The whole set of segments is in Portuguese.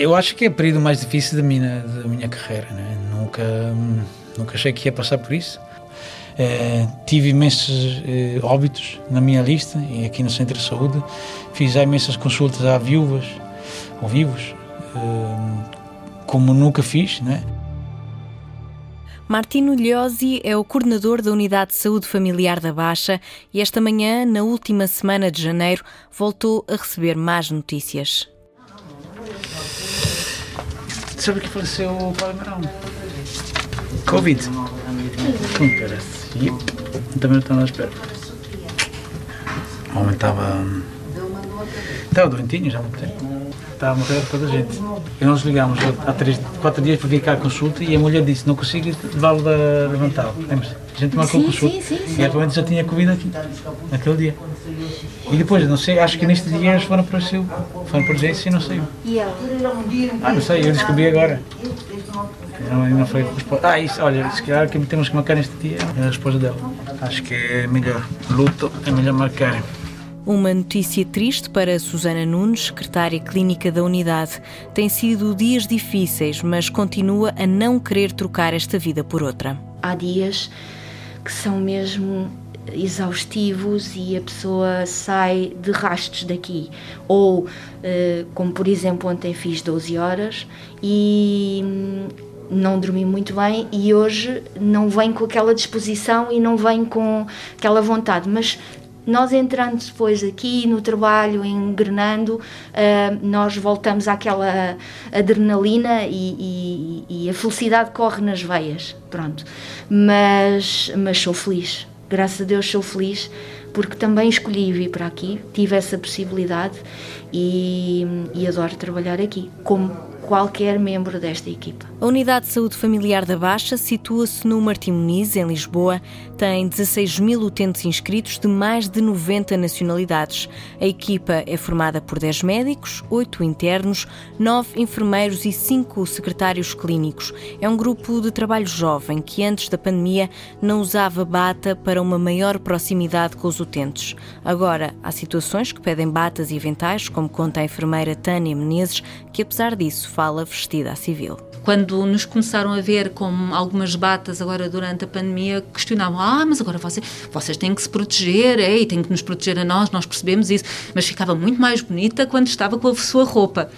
Eu acho que é o período mais difícil da minha, da minha carreira. Né? Nunca, nunca achei que ia passar por isso. É, tive imensos é, óbitos na minha lista e aqui no Centro de Saúde. Fiz imensas consultas a viúvas ou vivos, é, como nunca fiz. Né? Martino Liosi é o coordenador da Unidade de Saúde Familiar da Baixa e esta manhã, na última semana de janeiro, voltou a receber más notícias. Sabe que faleceu o Paulo Marão? Covid. Hum, parece. Também não estava à espera. O homem estava. Estava doentinho já há muito tempo está a morrer toda a gente. E nós ligámos há três, quatro dias para vir cá à consulta e a mulher disse, não consigo levá-lo da levantar. A gente marcou sim, consulta. Sim, sim, sim. E atualmente já tinha Covid aqui, naquele dia. E depois, não sei, acho que neste dia eles foram para o seu, foram para urgência e não saiu. E ela? Ah, não sei, eu descobri agora. Não, não foi resposta. Ah, isso, olha, se calhar que temos que marcar neste dia é a esposa dela. Acho que é melhor. Luto é melhor marcar. Uma notícia triste para Susana Nunes, secretária clínica da unidade. Tem sido dias difíceis, mas continua a não querer trocar esta vida por outra. Há dias que são mesmo exaustivos e a pessoa sai de rastos daqui. Ou, eh, como por exemplo, ontem fiz 12 horas e hum, não dormi muito bem e hoje não venho com aquela disposição e não venho com aquela vontade, mas nós entrando depois aqui no trabalho, engrenando, uh, nós voltamos àquela adrenalina e, e, e, a felicidade corre nas veias, pronto. Mas, mas sou feliz, graças a Deus sou feliz, porque também escolhi vir para aqui, tive essa possibilidade e, e adoro trabalhar aqui, como qualquer membro desta equipa. A Unidade de Saúde Familiar da Baixa situa-se no Martim Muniz, em Lisboa. Tem 16 mil utentes inscritos de mais de 90 nacionalidades. A equipa é formada por 10 médicos, 8 internos, 9 enfermeiros e 5 secretários clínicos. É um grupo de trabalho jovem que antes da pandemia não usava bata para uma maior proximidade com os utentes. Agora, há situações que pedem batas e aventais, como conta a enfermeira Tânia Menezes, que apesar disso fala vestida a civil. Quando nos começaram a ver com algumas batas agora durante a pandemia, questionavam: ah, mas agora vocês, vocês têm que se proteger, é, e têm que nos proteger a nós, nós percebemos isso, mas ficava muito mais bonita quando estava com a sua roupa.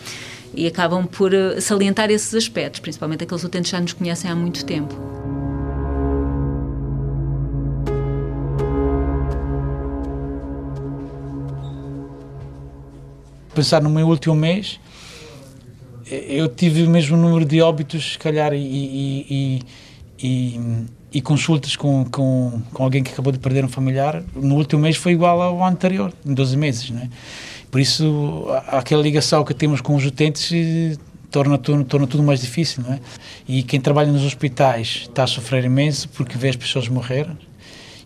E acabam por eh, salientar esses aspectos, principalmente aqueles utentes que já nos conhecem há muito tempo. Pensar no meu último mês, eu tive o mesmo número de óbitos, se calhar, e, e, e, e consultas com, com, com, alguém que acabou de perder um familiar, no último mês foi igual ao anterior, em 12 meses. Né? Por isso, aquela ligação que temos com os utentes eh, torna torna tudo mais difícil. Não é? E quem trabalha nos hospitais está a sofrer imenso porque vê as pessoas morrer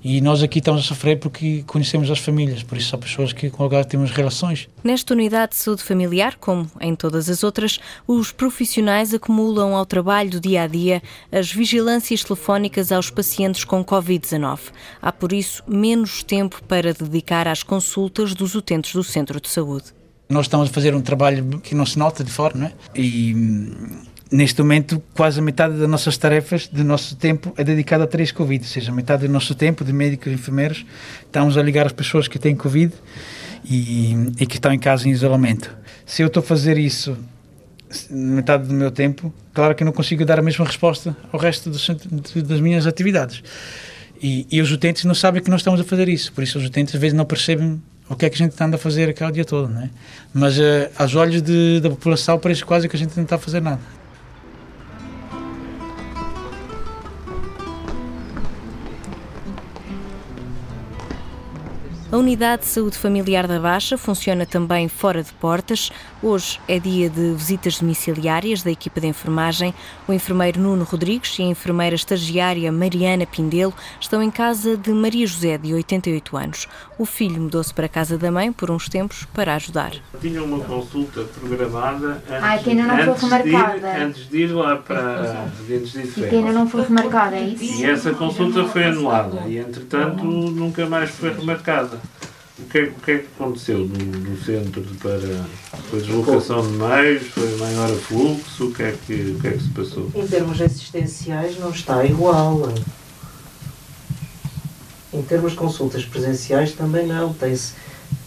e nós aqui estamos a sofrer porque conhecemos as famílias, por isso são pessoas que com alguém temos relações. Nesta unidade de saúde familiar, como em todas as outras, os profissionais acumulam ao trabalho do dia a dia as vigilâncias telefónicas aos pacientes com Covid-19. Há, por isso, menos tempo para dedicar às consultas dos utentes do centro de saúde. Nós estamos a fazer um trabalho que não se nota de fora, não é? E neste momento, quase a metade das nossas tarefas, do nosso tempo, é dedicada a três Covid, ou seja, metade do nosso tempo, de médicos e enfermeiros, estamos a ligar as pessoas que têm Covid e, e que estão em casa em isolamento. Se eu estou a fazer isso metade do meu tempo, claro que não consigo dar a mesma resposta ao resto dos, das minhas atividades. E, e, os utentes não sabem que nós estamos a fazer isso, por isso os utentes às vezes não percebem o que é que a gente anda a fazer aquele dia todo, não é? Mas uh, aos olhos de, da população parece quase que a gente não está a fazer nada. A Unidade de Saúde Familiar da Baixa funciona também fora de portas. Hoje é dia de visitas domiciliárias da equipa de enfermagem. O enfermeiro Nuno Rodrigues e a enfermeira estagiária Mariana Pindelo estão em casa de Maria José, de 88 anos. O filho mudou-se para a casa da mãe por uns tempos para ajudar. Tinha uma consulta programada antes, ah, que ainda não antes, foi remarcada. De ir, antes de ir lá para dentro de E que ainda não foi remarcada, é isso? E essa consulta foi anulada e, entretanto, nunca mais foi remarcada. O que, é, o que é que aconteceu no, no centro para foi deslocação de meios, foi maior fluxo, o que, é que, o que é que se passou? Em termos assistenciais não está igual. Em termos de consultas presenciais também não. Tem-se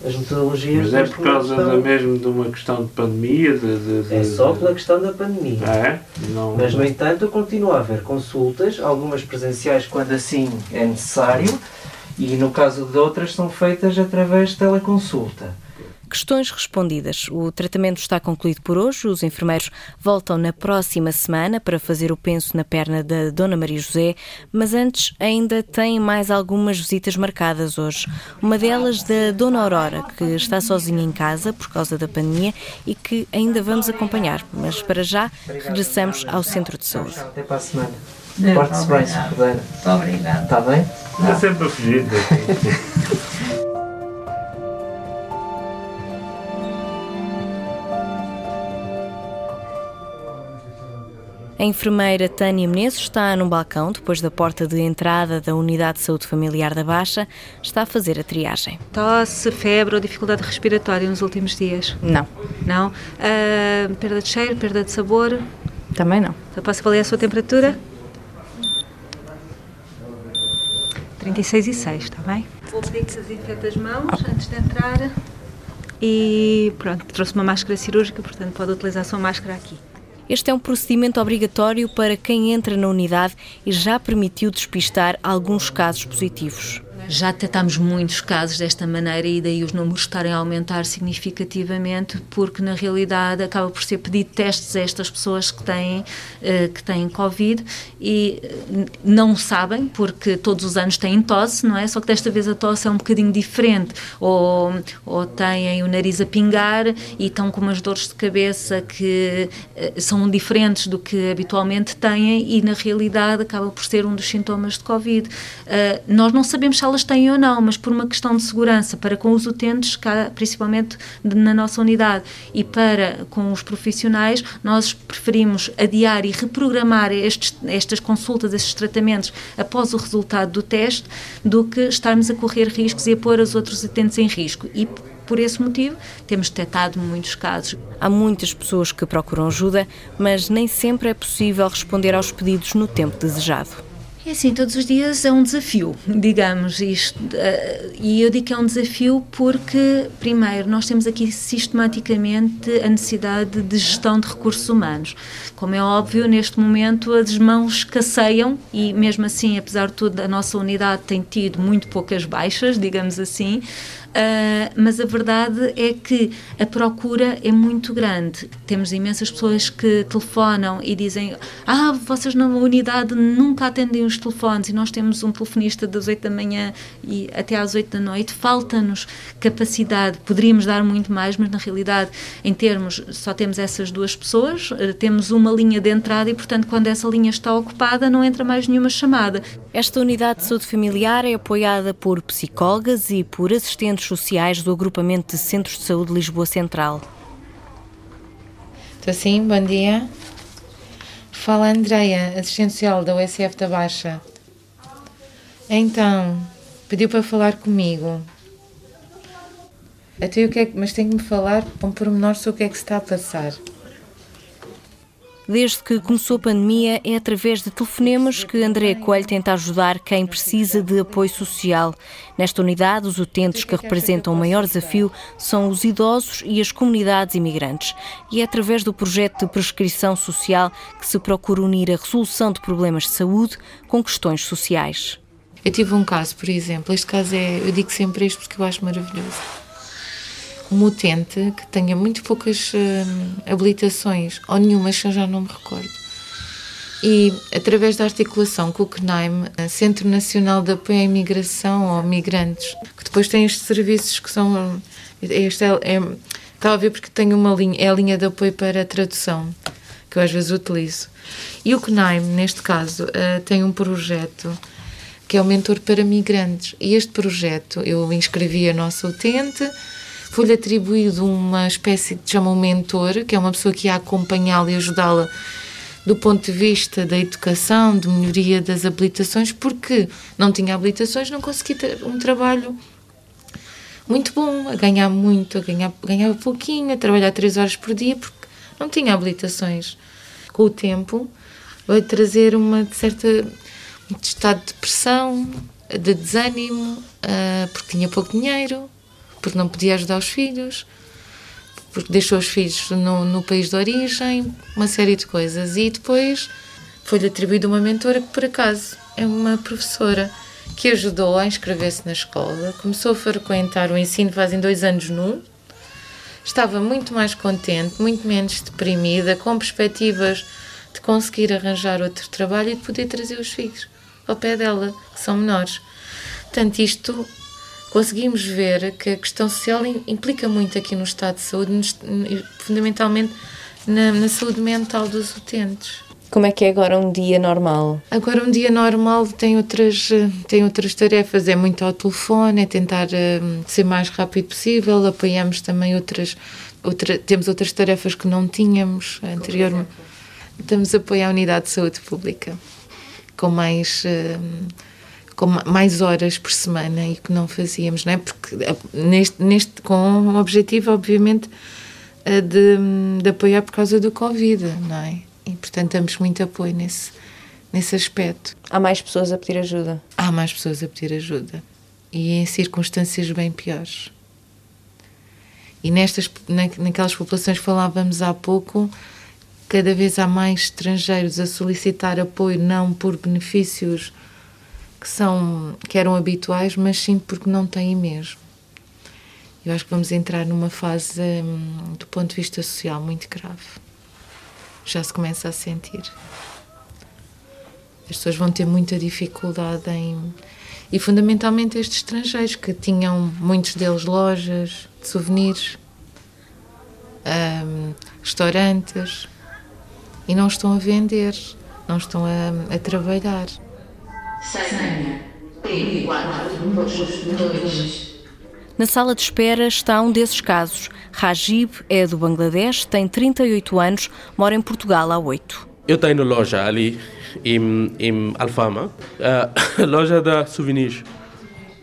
as metodologias. Mas é por causa da, mesmo de uma questão de pandemia? De, de- de- É só pela questão da pandemia. Ah, é? Não, Mas, no entanto, continua a haver consultas, algumas presenciais quando assim é necessário, e no caso de outras são feitas através de teleconsulta. Questões respondidas. O tratamento está concluído por hoje. Os enfermeiros voltam na próxima semana para fazer o penso na perna da Dona Maria José, mas antes ainda têm mais algumas visitas marcadas hoje. Uma delas da Dona Aurora, que está sozinha em casa por causa da pandemia e que ainda vamos acompanhar. Mas para já regressamos ao centro de saúde. Até para a semana. Porte-se bem, se puder. Muito obrigada. Está bem? Está sempre a fugir A enfermeira Tânia Menezes está num balcão, depois da porta de entrada da Unidade de Saúde Familiar da Baixa, está a fazer a triagem. Tosse, febre ou dificuldade respiratória nos últimos dias? Não, Não? Ah, perda de cheiro, perda de sabor? também não. Eu posso avaliar a sua temperatura? 36 e 6, está bem? Vou pedir que se desinfete as mãos antes de entrar. E pronto, trouxe uma máscara cirúrgica, portanto pode utilizar a sua máscara aqui. Este é um procedimento obrigatório para quem entra na unidade e já permitiu despistar alguns casos positivos. Já detectámos muitos casos desta maneira e daí os números estarem a aumentar significativamente, porque na realidade acaba por ser pedido testes a estas pessoas que têm, eh, que têm Covid e eh, não sabem, porque todos os anos têm tosse, não é? Só que desta vez a tosse é um bocadinho diferente, ou, ou têm o nariz a pingar e estão com umas dores de cabeça que eh, são diferentes do que habitualmente têm e na realidade acaba por ser um dos sintomas de Covid. Nós não sabemos se elas têm ou não, mas por uma questão de segurança para com os utentes, principalmente na nossa unidade, e para com os profissionais, nós preferimos adiar e reprogramar estes, estas consultas, estes tratamentos após o resultado do teste, do que estarmos a correr riscos e a pôr os outros utentes em risco. E por esse motivo, temos detectado muitos casos. Há muitas pessoas que procuram ajuda, mas nem sempre é possível responder aos pedidos no tempo desejado. É assim, todos os dias é um desafio, digamos isto. eh, E eu digo que é um desafio porque, primeiro, nós temos aqui sistematicamente a necessidade de gestão de recursos humanos. Como é óbvio, neste momento as mãos escasseiam e, mesmo assim, apesar de tudo, a nossa unidade tem tido muito poucas baixas, digamos assim. Uh, mas a verdade é que a procura é muito grande. Temos imensas pessoas que telefonam e dizem: Ah, vocês na unidade nunca atendem os telefones e nós temos um telefonista das 8 da manhã e até às 8 da noite. Falta-nos capacidade. Poderíamos dar muito mais, mas na realidade, em termos, só temos essas duas pessoas, uh, temos uma linha de entrada e, portanto, quando essa linha está ocupada, não entra mais nenhuma chamada. Esta unidade de saúde familiar é apoiada por psicólogas e por assistentes sociais do agrupamento de Centros de Saúde Lisboa Central. Estou sim, bom dia. Fala Andreia, assistente social da USF da Baixa. Então, pediu para falar comigo. Até o que é mas tem que me falar com pormenor sobre o que é que se está a passar. Desde que começou a pandemia, é através de telefonemas que André Coelho tenta ajudar quem precisa de apoio social. Nesta unidade, os utentes que representam o maior desafio são os idosos e as comunidades imigrantes. E é através do projeto de prescrição social que se procura unir a resolução de problemas de saúde com questões sociais. Eu tive um caso, por exemplo, este caso é, eu digo sempre isto porque eu acho maravilhoso. Um utente que tenha muito poucas hum, habilitações, ou nenhuma, já não me recordo. E através da articulação com o CNAIM, Centro Nacional de Apoio à Imigração ou Migrantes, que depois tem estes serviços que são. Este é, é, estava a ver porque tem uma linha, é a linha de apoio para a tradução, que eu às vezes utilizo. E o CNAIM, neste caso, eh, tem um projeto que é o Mentor para Migrantes. E este projeto, eu inscrevi a nossa utente, foi-lhe atribuído uma espécie de chama um mentor, que é uma pessoa que ia acompanhá-la e ajudá-la do ponto de vista da educação, de melhoria das habilitações, porque não tinha habilitações, não conseguia ter um trabalho muito bom, a ganhar muito, a ganhar, ganhava pouquinho, a trabalhar três horas por dia, porque não tinha habilitações. Com o tempo, vai trazer uma certa um estado de depressão, de desânimo, uh, porque tinha pouco dinheiro, porque não podia ajudar os filhos, porque deixou os filhos no, no país de origem, uma série de coisas. E depois foi-lhe atribuída uma mentora que, por acaso, é uma professora que ajudou a inscrever-se na escola, começou a frequentar o ensino fazem dois anos num, estava muito mais contente, muito menos deprimida, com perspectivas de conseguir arranjar outro trabalho e de poder trazer os filhos ao pé dela, que são menores. Portanto, isto conseguimos ver que a questão social implica muito aqui no estado de saúde, fundamentalmente na, na saúde mental dos utentes. Como é que é agora um dia normal? Agora um dia normal tem outras, tem outras tarefas, é muito ao telefone, é tentar uh, ser mais rápido possível, apoiamos também outras, outra, temos outras tarefas que não tínhamos anteriormente. Estamos a apoiar a unidade de saúde pública com mais... Uh, com mais horas por semana e que não fazíamos, não é? Porque eh, neste, neste, com o objetivo, obviamente, de, de apoiar por causa do Covid, não é? E, portanto, damos muito apoio nesse, nesse aspecto. Há mais pessoas a pedir ajuda? Há mais pessoas a pedir ajuda. E em circunstâncias bem piores. E nestas, na, naquelas populações que falávamos há pouco, cada vez há mais estrangeiros a solicitar apoio, não por benefícios que, são, que eram habituais, mas sim porque não têm mesmo. Eu acho que vamos entrar numa fase, hum, do ponto de vista social, muito grave já se começa a sentir. As pessoas vão ter muita dificuldade em. E fundamentalmente estes estrangeiros que tinham, muitos deles, lojas de souvenirs, um, restaurantes, e não estão a vender, não estão a, a trabalhar. Na sala de espera está um desses casos. Rajib é do Bangladesh, tem 38 anos, mora em Portugal há 8. Eu tenho loja ali em, em Alfama, a loja da souvenirs.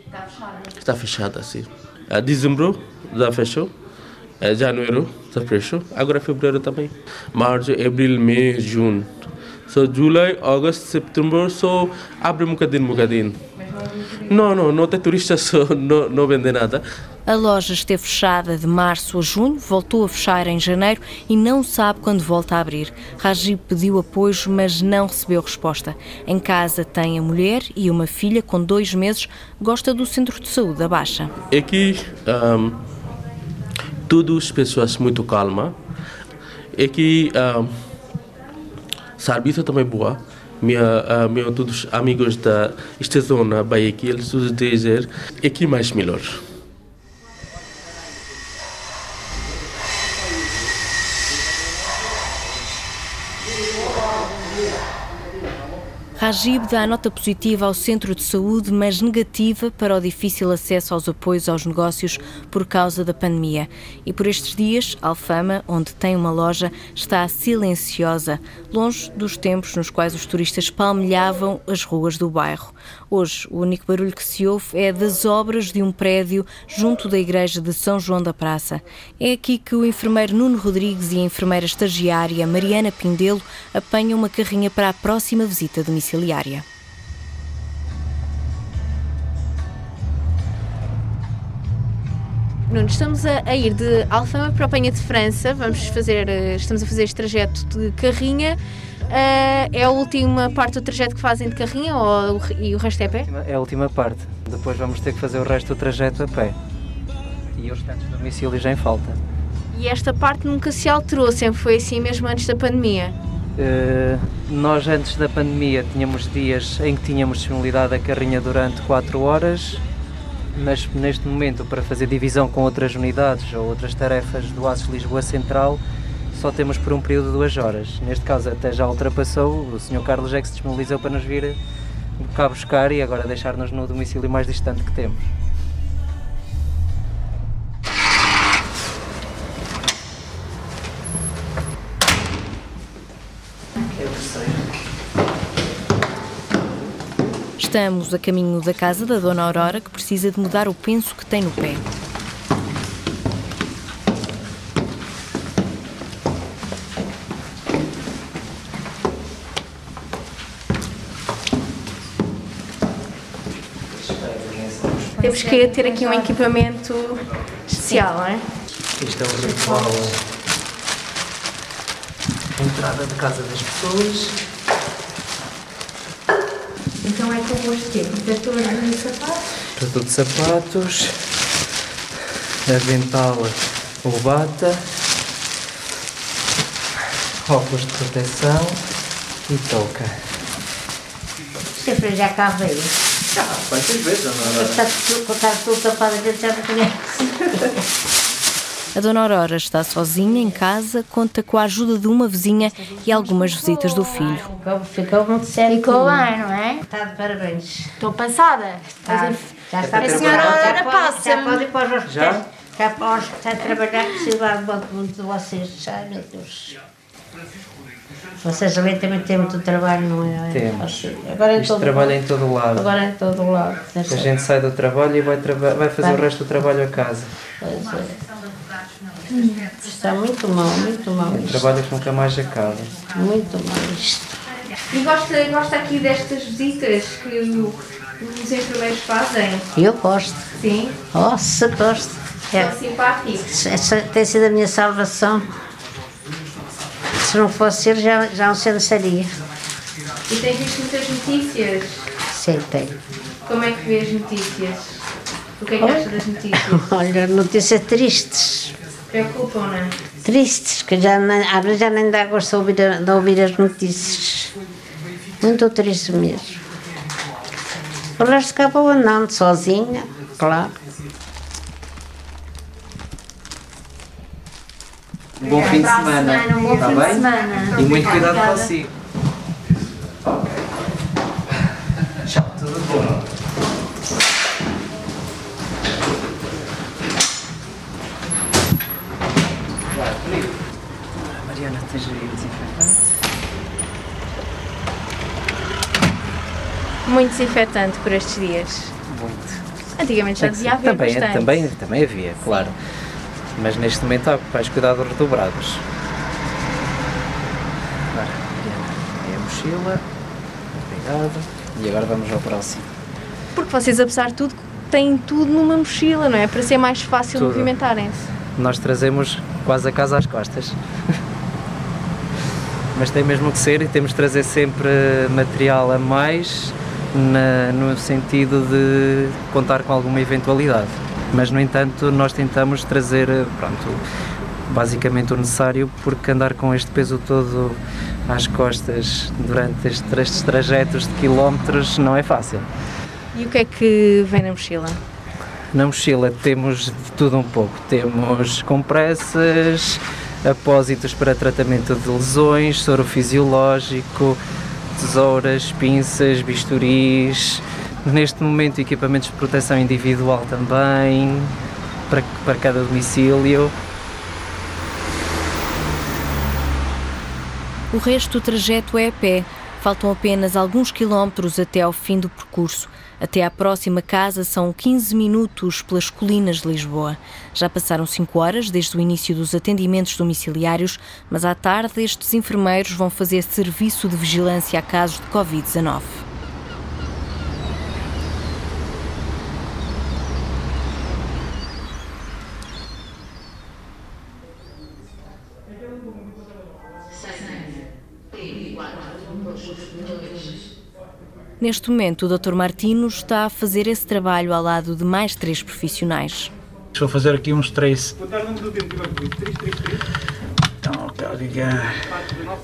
Está fechada? Está fechada, sim. A dezembro já fechou, a janeiro já fechou, agora fevereiro também. Março, abril, mês, junho. So, July, August, Setembro, so abre um bocadinho, um bocadinho. Não, não, não tem turistas, so, não, não vende nada. A loja esteve fechada de março a junho, voltou a fechar em janeiro e não sabe quando volta a abrir. Rajib pediu apoio, mas não recebeu resposta. Em casa tem a mulher e uma filha com dois meses, gosta do centro de saúde da Baixa. Aqui, um, todas as pessoas muito calma. Aqui, um, serviço também boa minha, uh, meus todos amigos da esta zona, Bahia, eles todos dizem aqui mais melhor. Rajib dá nota positiva ao centro de saúde, mas negativa para o difícil acesso aos apoios aos negócios por causa da pandemia. E por estes dias, Alfama, onde tem uma loja, está silenciosa, longe dos tempos nos quais os turistas palmilhavam as ruas do bairro. Hoje, o único barulho que se ouve é das obras de um prédio junto da igreja de São João da Praça. É aqui que o enfermeiro Nuno Rodrigues e a enfermeira estagiária Mariana Pindelo apanham uma carrinha para a próxima visita domiciliária. Nuno, estamos a, a, ir de Alfama para a Penha de França, vamos fazer, eh, estamos a fazer este trajeto de carrinha. Uh, é a última parte do trajeto que fazem de carrinha ou, e o resto é a pé? É a última parte. Depois vamos ter que fazer o resto do trajeto a pé. E os restantes domicílios já em falta. E esta parte nunca se alterou, sempre foi assim mesmo antes da pandemia? Uh, nós antes da pandemia tínhamos dias em que tínhamos disponibilidade da carrinha durante 4 horas, mas neste momento para fazer divisão com outras unidades ou outras tarefas do ASES Lisboa Central só temos por um período de duas horas. Neste caso até já ultrapassou, o Sr. Carlos é que se disponibilizou para nos vir cá buscar e agora deixar-nos no domicílio mais distante que temos. Estamos a caminho da casa da Dona Aurora, que precisa de mudar o penso que tem no pé. Temos que ter aqui um equipamento especial, não é? Isto é o ritual entrada da casa das pessoas é convosco que protetor de sapatos? Protetor de sapatos. Avental ou bata. Óculos de proteção e touca. Sempre já cá veio. Já, quantas vezes, não Está tudo, está tudo tapado, a gente já não conhece. A Dona Aurora está sozinha em casa, conta com a ajuda de uma vizinha e algumas visitas do filho. Ficou, ficou muito sério. Ficou bem, não é? Está de parabéns. Estou passada. Está, já está A senhora. Aurora já pode, passa-me. Já pode ir para os Já? hospitais. Já para os hospitais trabalhar, vai muito de vocês. Ai, meu Deus. Vocês ali também têm muito trabalho, não é? Temos. Agora em Isto todo trabalha lado. em todo lado. Agora em todo lado. A gente sai do trabalho e vai, vai fazer o resto do trabalho a casa. Pois é. Está muito mal, muito mal isto. Trabalho que nunca mais acaba. Muito mal isto. E gosta, gosta aqui destas visitas que o- os enfermeiros fazem? Eu gosto. Sim. Nossa, gosto. É, São simpáticos. essa tem sido a minha salvação. Se não fosse ele, já, já não sei onde estaria. E tem visto muitas notícias. Sei, tem. Como é que vê as notícias? O que é que acha das notícias? Olha, notícias tristes. Preocupam, não é? Tristes, que já nem, às vezes já nem dá gosto de ouvir, de ouvir as notícias. Muito triste mesmo. O resto acabou andando sozinha, claro. Um bom fim de semana. Um bom Está fim de bem? semana. E muito cuidado consigo. Tchau, tudo bom. Mariana, esteja aí desinfetante. Muito desinfetante por estes dias. Muito. Antigamente já devia ser. haver também, bastante. também, também havia, claro. Mas neste momento há vais cuidados redobrados. Agora, é a mochila. Obrigado. E agora vamos ao próximo. Porque vocês, apesar de tudo, têm tudo numa mochila, não é? Para ser mais fácil movimentarem-se. Nós trazemos quase a casa às costas. Mas tem mesmo que ser e temos de trazer sempre material a mais na- no sentido de contar com alguma eventualidade. Mas, no entanto, nós tentamos trazer, pronto, basicamente o necessário, porque andar com este peso todo às costas durante estes, estes trajetos de quilómetros não é fácil. E o que é que vem na mochila? Na mochila temos de tudo um pouco. Temos compressas, apósitos para tratamento de lesões, soro fisiológico, tesouras, pinças, bisturis. Neste momento, equipamentos de proteção individual também, para, para cada domicílio. O resto do trajeto é a pé. Faltam apenas alguns quilómetros até ao fim do percurso. Até à próxima casa são 15 minutos pelas colinas de Lisboa. Já passaram 5 horas desde o início dos atendimentos domiciliários, mas à tarde estes enfermeiros vão fazer serviço de vigilância a casos de Covid-19. Neste momento, o Dr. Martino está a fazer esse trabalho ao lado de mais três profissionais. Vou fazer aqui uns três. Então, Cláudia,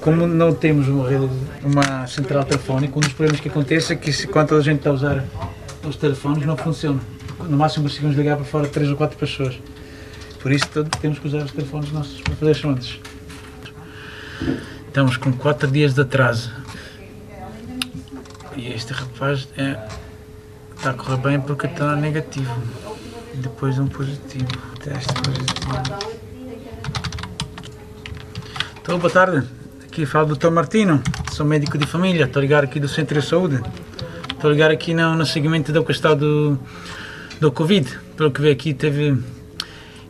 como não temos uma, rede- uma central telefónica, um dos problemas que acontece é que se, quando a gente está a usar os telefones não funciona. No máximo conseguimos ligar para fora três ou quatro pessoas. Por isso temos que usar os telefones nossos para fazer chamadas. Estamos com quatro dias de atraso. E este rapaz é, está a correr bem porque está negativo. Depois um positivo. Teste positivo. Então, boa tarde. Aqui fala o Dr. Martino. Sou médico de família. Estou ligar aqui do Centro de Saúde. Estou ligar aqui no, no segmento da questão do, do Covid. Pelo que vi aqui, teve.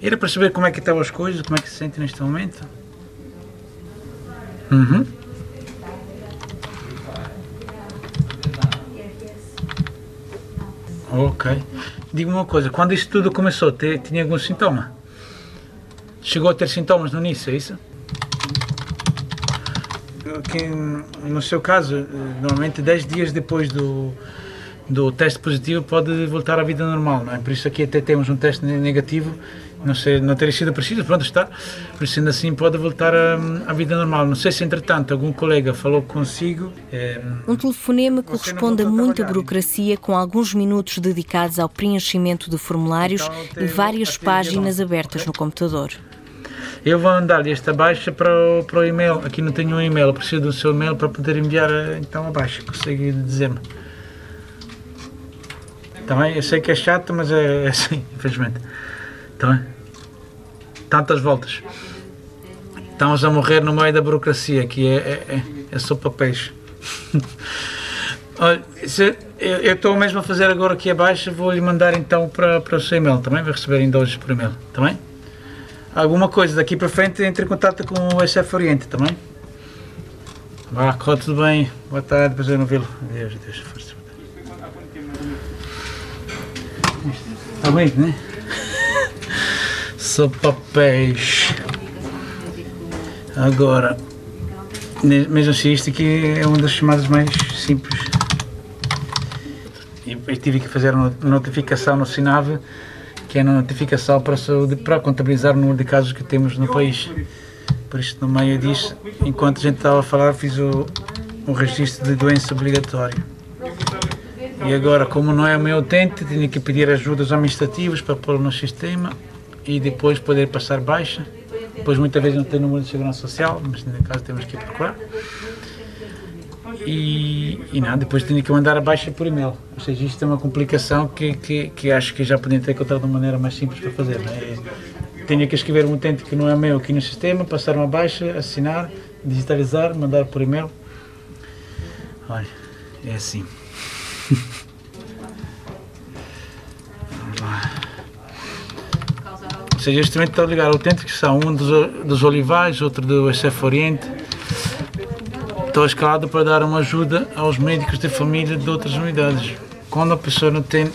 Era para saber como é que estavam as coisas, como é que se sente neste momento. Uhum. Ok. Diga-me uma coisa, quando isto tudo começou, te- tinha algum sintoma? Chegou a ter sintomas no início, é isso? Que, no seu caso, normalmente 10 dias depois do, do teste positivo pode voltar à vida normal, não é? Por isso aqui até temos um teste ne- negativo, não sei, não teria sido preciso, pronto está, por isso ainda assim pode voltar à, vida normal. Não sei se entretanto algum colega falou consigo, eh, Um telefonema corresponde a muita burocracia com alguns minutos dedicados ao preenchimento de formulários e várias páginas abertas no computador. Eu vou mandar-lhe esta baixa para o, para o e-mail. Aqui não tenho um e-mail, preciso do seu e-mail para poder enviar eh, então a baixa. Consegue dizer-me? Também, eu sei que é chato, mas é, é assim, infelizmente. Também. Tantas voltas. Estamos a morrer no meio da burocracia, que é, é, é, é só papéis. Olha, se- eu estou mesmo a fazer agora aqui a baixa, vou-lhe mandar então para, para o seu e-mail também, vai receber ainda hoje por e-mail, também? alguma coisa daqui para frente, entre em contato com o SF Oriente também. Vá, corre tudo bem. Boa tarde, prazer em ouvi-lo. Adeus, adeus, força. Está bem, né? Só papéis. Agora, mesmo assim, isto aqui é uma das chamadas mais simples. E tive que fazer uma notificação no Sinave que é a notificação para, saúde, para contabilizar o número de casos que temos no país. Por isso, no meio disso, enquanto a gente estava a falar, fiz o, o registro de doença obrigatório. E agora, como não é o meu utente, tenho que pedir ajudas administrativas para pôr no sistema e depois poder passar baixa. Depois, muitas vezes, não tem número de segurança social, mas nesse caso temos que procurar. E, e nada, depois tenho que mandar a baixa por e-mail. Ou seja, isto é uma complicação que, que, que acho que já podem ter encontrado uma maneira mais simples para fazer. Não é? Tenho que escrever um utente que não é meu aqui no sistema, passar uma baixa, assinar, digitalizar, mandar por e-mail. Olha, é assim. seja, este momento está a ligar autênticos, são um dos, dos Olivais, outro do SF Oriente. Estou escalado para dar uma ajuda aos médicos de família de outras unidades. Quando a pessoa não tem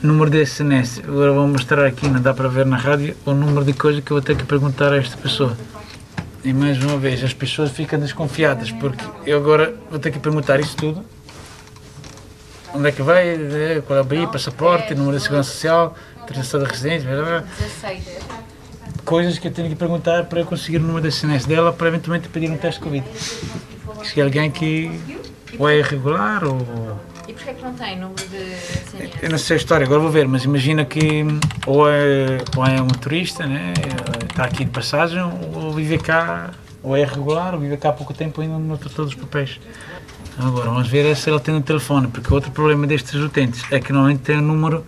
número de SNS, agora vou mostrar aqui, não dá para ver na rádio, o número de coisa que eu vou ter que perguntar a esta pessoa. E mais uma vez, as pessoas ficam desconfiadas, porque eu agora vou ter que perguntar isso tudo. Onde é que vai, qual é o BI, passaporte, número de segurança social, autorização de residência, blá, blá, blá. 16. coisas que eu tenho que perguntar para eu conseguir o número de SNS dela para eventualmente pedir um teste de Covid. Se é alguém que ou é irregular ou. E porquê que não tem número de SNS? Eu não sei a história, agora vou ver, mas imagina que ou é, ou é um turista, né? está aqui de passagem, ou vive cá, ou é irregular, ou vive cá há pouco tempo e ainda não tem todos os papéis. Agora, vamos ver é se ela tem um telefone, porque outro problema destes utentes é que normalmente tem um número,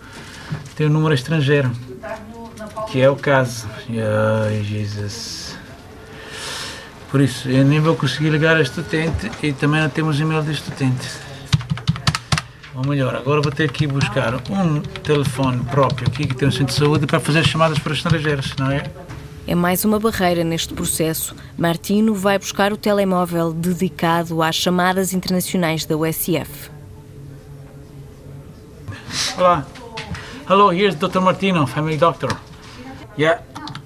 tem um número estrangeiro, que é o caso. Ai, Jesus. Por isso, eu nem vou conseguir ligar a este utente e também não temos e-mail deste utente. Ou melhor, agora vou ter que ir buscar um telefone próprio aqui que tem um centro de saúde para fazer chamadas para estrangeiros, não é? É mais uma barreira neste processo. Martino vai buscar o telemóvel dedicado às chamadas internacionais da USF. Olá. Hello, here's Dr. Martino, family doctor. Yeah,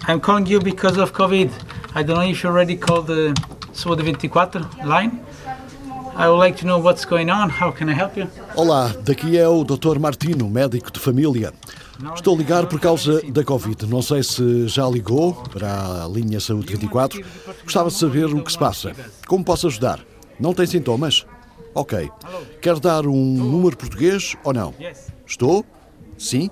I'm calling you because of COVID. I don't know if you already called the Saúde 24 line. I would like to know what's going on. How can I help you? Olá, daqui é o Dr. Martino, médico de família. Estou a ligar por causa da Covid. Não sei se já ligou para a linha Saúde 24. Gostava de saber o que se passa. Como posso ajudar? Não tem sintomas? Ok. Quer dar um número português ou não? Estou? Sim?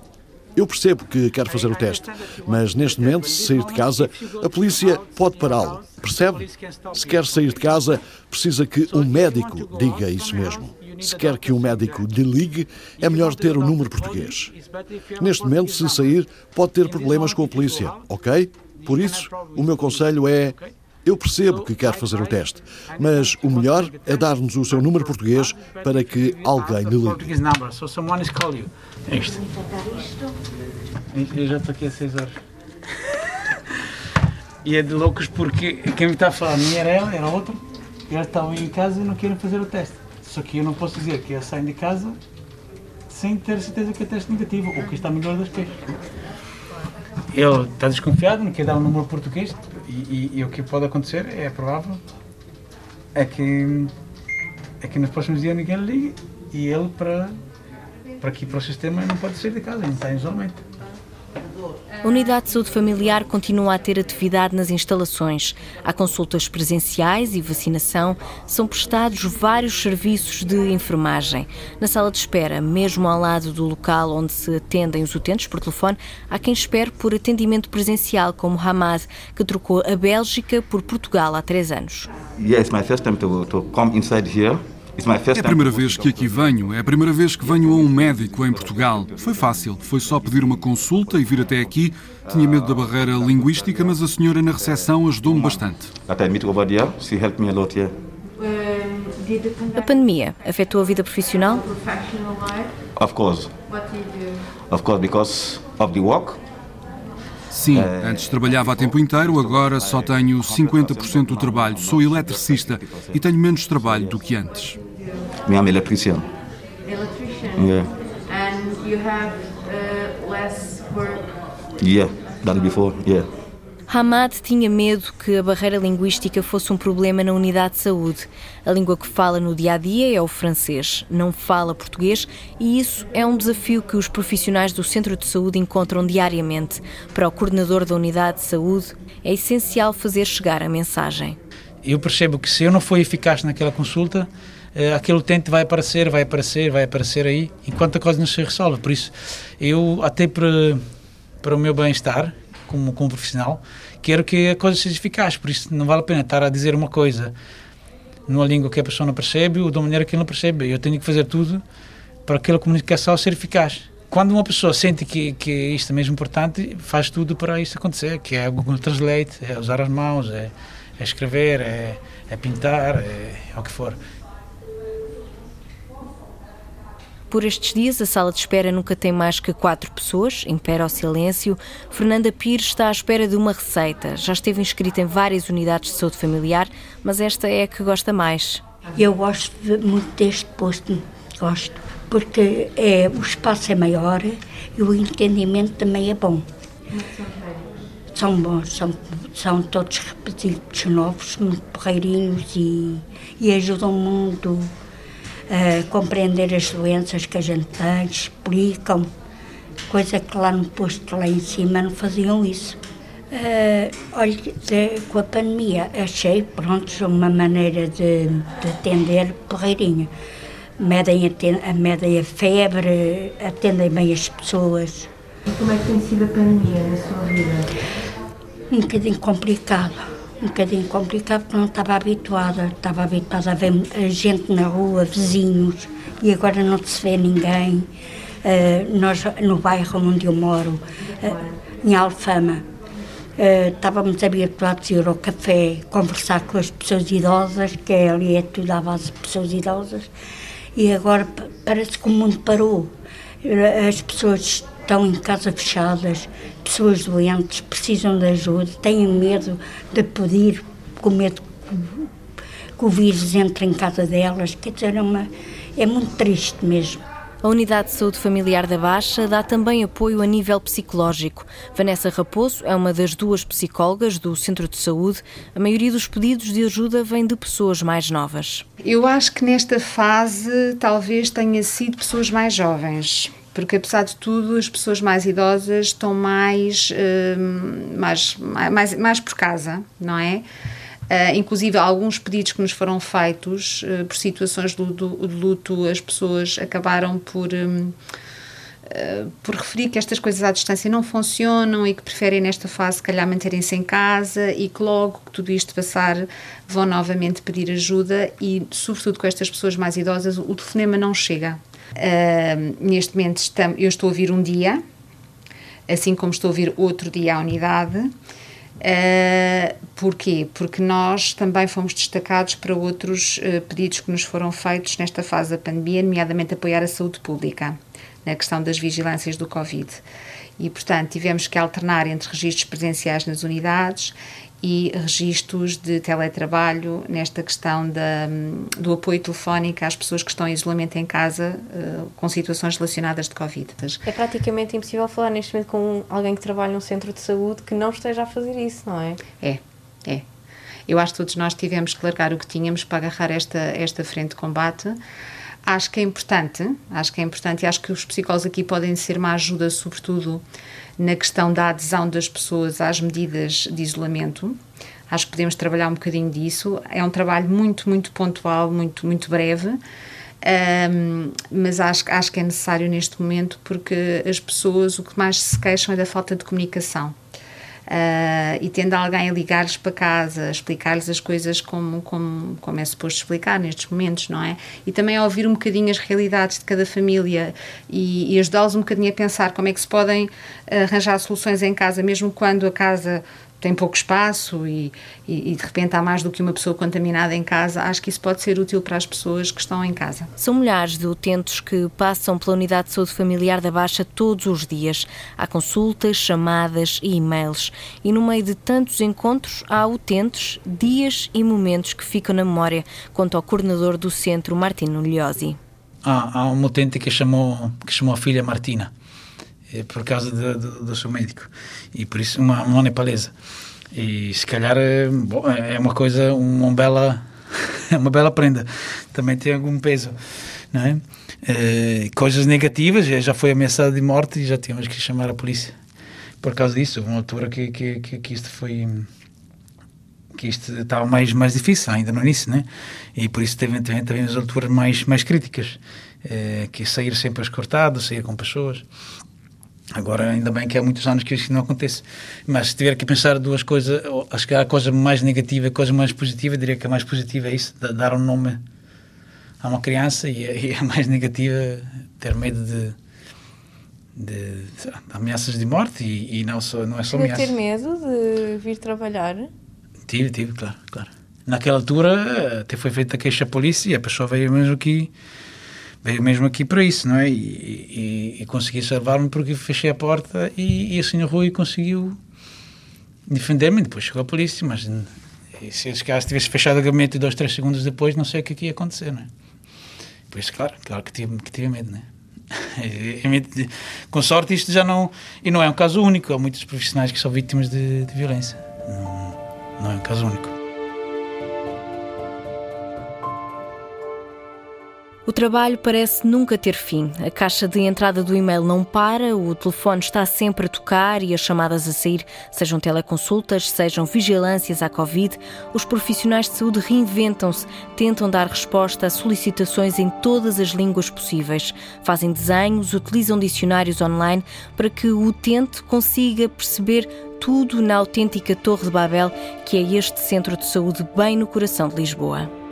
Eu percebo que quer fazer o teste, mas neste momento, se sair de casa, a polícia pode pará-lo. Percebe? Se quer sair de casa, precisa que um médico diga isso mesmo. Se quer que um médico lhe ligue, é melhor ter o número português. Neste momento, se sair, pode ter problemas com a polícia, ok? Por isso, o meu conselho é. Eu percebo que quer fazer o teste, mas o melhor é dar-nos o seu número português para que alguém lhe ligue. Isto. Eu já estou aqui há 6 horas. E é de loucos porque quem me está a falar nem era ela, era outra. Eles estavam em casa e não querem fazer o teste. Só que eu não posso dizer que eles saem de casa sem ter certeza que é teste negativo ou que está melhor das queixas. Ele está desconfiado, não quer dar um número português e, e, e o que pode acontecer é provável é que, é que nos próximos dias ninguém ligue e ele para, para aqui para o sistema não pode sair de casa, não está em isolamento. A Unidade de Saúde Familiar continua a ter atividade nas instalações. Há consultas presenciais e vacinação. São prestados vários serviços de enfermagem. Na sala de espera, mesmo ao lado do local onde se atendem os utentes por telefone, há quem espere por atendimento presencial, como Hamad, que trocou a Bélgica por Portugal há três anos. Yes, my first time to, to come inside here. É a primeira vez que aqui venho, é a primeira vez que venho a um médico em Portugal. Foi fácil, foi só pedir uma consulta e vir até aqui. Tinha medo da barreira linguística, mas a senhora na recepção ajudou-me bastante. A pandemia afetou a vida profissional? Of course. Of course, because of the work. Sim, antes trabalhava a tempo inteiro, agora só tenho 50% do trabalho. Sou eletricista e tenho menos trabalho do que antes. I'm electrician. Electrician. Yeah. And you have uh, less work. Yeah, than before. Yeah. Hamad tinha medo que a barreira linguística fosse um problema na unidade de saúde. A língua que fala no dia a dia é o francês, não fala português e isso é um desafio que os profissionais do centro de saúde encontram diariamente. Para o coordenador da unidade de saúde, é essencial fazer chegar a mensagem. Eu percebo que se eu não for eficaz naquela consulta, aquele utente vai aparecer, vai aparecer, vai aparecer aí, enquanto a coisa não se resolve. Por isso, eu até para, para o meu bem-estar, como, como profissional, quero que a coisa seja eficaz, por isso não vale a pena estar a dizer uma coisa numa língua que a pessoa não percebe ou de uma maneira que ele não percebe. Eu tenho que fazer tudo para aquela comunicação ser eficaz. Quando uma pessoa sente que, que isto é mesmo importante, faz tudo para isso acontecer, que é o Google Translate, é usar as mãos, é, é escrever, é, é pintar, é, é o que for. Por estes dias, a sala de espera nunca tem mais que quatro pessoas, impera o silêncio. Fernanda Pires está à espera de uma receita. Já esteve inscrita em várias unidades de saúde familiar, mas esta é a que gosta mais. Eu gosto muito deste posto, gosto, porque é, o espaço é maior e o entendimento também é bom. São bons, são, são todos repetidos novos, muito porreirinhos e, e ajudam muito a compreender as doenças que a gente tem, explicam, coisa que lá no posto lá em cima não faziam isso. Uh, olha, de, com a pandemia achei, pronto, uma maneira de, de atender porreirinha. Medem a, medem a febre, atendem bem as pessoas. E como é que tem sido a pandemia na sua vida? Um bocadinho complicado um bocadinho complicado porque não estava habituada. Estava habituada a ver gente na rua, vizinhos, e agora não se vê ninguém. Uh, nós, no bairro onde eu moro, uh, em Alfama, uh, estávamos habituados a ir ao café, conversar com as pessoas idosas, que é ali é tudo à base de pessoas idosas, e agora parece que o mundo parou. As pessoas estão em casa fechadas, pessoas doentes, precisam de ajuda, têm medo de pedir, com medo que o vírus entre em casa delas, quer dizer, é, uma, é muito triste mesmo. A Unidade de Saúde Familiar da Baixa dá também apoio a nível psicológico. Vanessa Raposo é uma das duas psicólogas do Centro de Saúde. A maioria dos pedidos de ajuda vem de pessoas mais novas. Eu acho que nesta fase talvez tenha sido pessoas mais jovens porque apesar de tudo as pessoas mais idosas estão mais, uh, mais, mais, mais por casa, não é? Uh, inclusive alguns pedidos que nos foram feitos uh, por situações de, de, luto, as pessoas acabaram por, um, uh, por referir que estas coisas à distância não funcionam e que preferem nesta fase, se calhar, manterem-se em casa e que logo que tudo isto passar vão novamente pedir ajuda e, sobretudo com estas pessoas mais idosas, o telefonema não chega. Uh, neste momento estamos, eu estou a vir um dia, assim como estou a vir outro dia à unidade. Uh, porquê? Porque nós também fomos destacados para outros uh, pedidos que nos foram feitos nesta fase da pandemia, nomeadamente apoiar a saúde pública, na questão das vigilâncias do Covid. E, portanto, tivemos que alternar entre registros presenciais nas unidades e registros de teletrabalho nesta questão da, do apoio telefónico às pessoas que estão em isolamento em casa uh, com situações relacionadas de Covid. É praticamente impossível falar neste momento com alguém que trabalha num centro de saúde que não esteja a fazer isso, não é? É, é. Eu acho que todos nós tivemos que largar o que tínhamos para agarrar esta, esta frente de combate. Acho que é importante, acho que é importante e acho que os psicólogos aqui podem ser uma ajuda, sobretudo na questão da adesão das pessoas às medidas de isolamento. Acho que podemos trabalhar um bocadinho disso. É um trabalho muito, muito pontual, muito, muito breve. Um, mas acho, acho que é necessário neste momento porque as pessoas o que mais se queixam é da falta de comunicação. Uh, e tendo alguém a ligar-lhes para casa, explicar-lhes as coisas como, como, como é suposto explicar nestes momentos, não é? E também ouvir um bocadinho as realidades de cada família e, e ajudá-los um bocadinho a pensar como é que se podem arranjar soluções em casa, mesmo quando a casa tem pouco espaço e, e, e, de repente há mais do que uma pessoa contaminada em casa, acho que isso pode ser útil para as pessoas que estão em casa. São milhares de utentes que passam pela Unidade de Saúde Familiar da Baixa todos os dias. Há consultas, chamadas e e-mails. E no meio de tantos encontros, há utentes, dias e momentos que ficam na memória, conta o coordenador do centro, Martino Liosi. Há, há um utente que chamou, que chamou a filha Martina por causa do, do, do, seu médico. E por isso uma, uma nepalesa. E se calhar é, bom, é uma coisa uma bela uma bela prenda. Também tem algum peso é? é coisas negativas já foi ameaçada de morte e já tínhamos que chamar a polícia por causa disso. Uma altura que, que, que, que isto foi que isto estava mais mais difícil ainda no início né? E por isso teve também, também as alturas mais mais críticas. É, que sair sempre escortado sair com pessoas Agora, ainda bem que há muitos anos que isso não acontece. Mas se tiver que pensar duas coisas, acho que há a coisa mais negativa e a coisa mais positiva, diria que a mais positiva é isso, dar um nome a uma criança e, e a mais negativa ter medo de, de, de ameaças de morte e, e, não, só, não é só ameaças. ter medo de vir trabalhar? Tive, tive, claro, claro. Naquela altura até foi feita a queixa à polícia e a pessoa veio mesmo aqui veio mesmo aqui para isso, não é? E, e, e consegui salvar-me porque fechei a porta e, e o senhor Rui conseguiu defender-me. Depois chegou a polícia, mas se esse caso tivesse fechado o gabinete dois, três segundos depois, não sei o que, é que ia acontecer, não é? Por isso, claro, claro que tive, que tive medo, não é? Com sorte, isto já não. E não é um caso único. Há muitos profissionais que são vítimas de, de violência. Não, não é um caso único. O trabalho parece nunca ter fim. A caixa de entrada do e-mail não para, o telefone está sempre a tocar e as chamadas a sair, sejam teleconsultas, sejam vigilâncias à Covid. Os profissionais de saúde reinventam-se, tentam dar resposta a solicitações em todas as línguas possíveis. Fazem desenhos, utilizam dicionários online para que o utente consiga perceber tudo na autêntica Torre de Babel, que é este centro de saúde bem no coração de Lisboa.